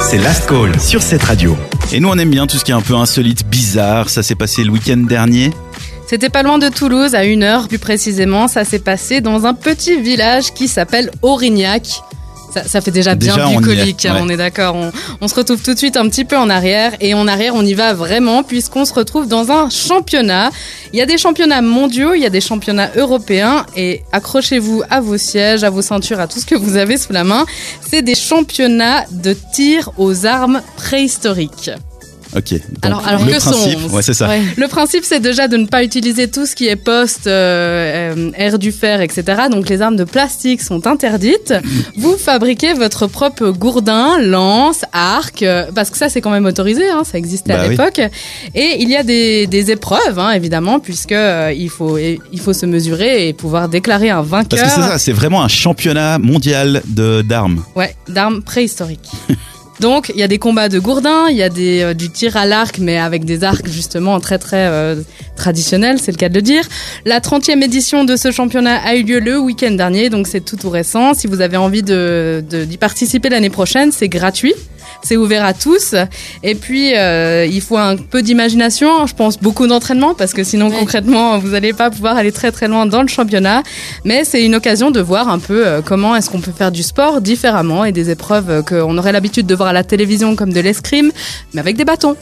C'est Last Call sur cette radio. Et nous, on aime bien tout ce qui est un peu insolite, bizarre. Ça s'est passé le week-end dernier. C'était pas loin de Toulouse, à une heure plus précisément. Ça s'est passé dans un petit village qui s'appelle Aurignac. Ça, ça fait déjà bien Déjà, bucolique, hein, ouais. on est d'accord. On, on se retrouve tout de suite un petit peu en arrière. Et en arrière, on y va vraiment, puisqu'on se retrouve dans un championnat. Il y a des championnats mondiaux, il y a des championnats européens. Et accrochez-vous à vos sièges, à vos ceintures, à tout ce que vous avez sous la main. C'est des championnats de tir aux armes préhistoriques. Ok. Donc, Alors- alors le que principe, sont- ouais, c'est ça. Ouais. Le principe, c'est déjà de ne pas utiliser tout ce qui est poste, euh, euh, air du fer, etc. Donc les armes de plastique sont interdites. Vous fabriquez votre propre gourdin, lance, arc, euh, parce que ça, c'est quand même autorisé, hein, ça existait Bah à oui. l'époque. Et il y a des, des épreuves, hein, évidemment, puisque euh, il faut il faut se mesurer et pouvoir déclarer un Parce vainqueur. que c'est ça, c'est vraiment un championnat mondial de d'armes. Ouais, d'armes préhistoriques. Donc, il y a des combats de gourdins, il y a des, euh, du tir à l'arc, mais avec des arcs justement très très euh, traditionnels, c'est le cas de le dire. La 30e édition de ce championnat a eu lieu le week-end dernier, donc c'est tout tout récent. Si vous avez envie de de- d'y participer l'année prochaine, c'est gratuit. C'est ouvert à tous. Et puis, euh, il faut un peu d'imagination, je pense beaucoup d'entraînement, parce que sinon, Ouais. concrètement, vous n'allez pas pouvoir aller très très loin dans le championnat. Mais c'est une occasion de voir un peu euh, comment est-ce qu'on peut faire du sport différemment et des épreuves euh, qu'on aurait l'habitude de voir à la télévision comme de l'escrime, mais avec des bâtons.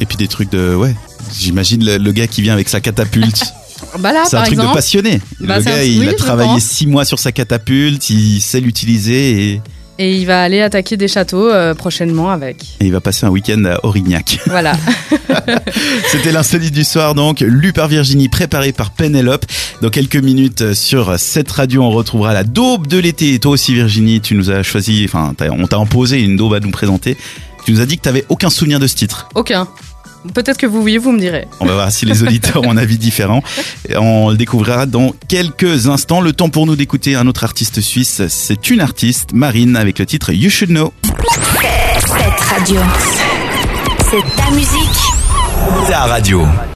Et puis des trucs de. Ouais. J'imagine le, le gars qui vient avec sa catapulte. Bah c'est un truc de passionné. Bah, le gars, un- il oui, a travaillé pense. six mois sur sa catapulte, il sait l'utiliser et, Et il va aller attaquer des châteaux euh, prochainement avec. et il va passer un week-end à Aurignac. Voilà. C'était l'insolite du soir donc, lu par Virginie, préparé par Pénélope. Dans quelques minutes euh, sur cette radio, on retrouvera la daube de l'été. Et toi aussi Virginie, tu nous as choisi, enfin on t'a imposé une daube à nous présenter. Tu nous as dit que t'avais aucun souvenir de ce titre. Aucun. Peut-être que vous oui, vous me direz. On va voir si les auditeurs ont un avis différent. On le découvrira dans quelques instants. Le temps pour nous d'écouter un autre artiste suisse. C'est une artiste, Marine, avec le titre You Should Know. Cette radio. C'est ta musique. Ta radio.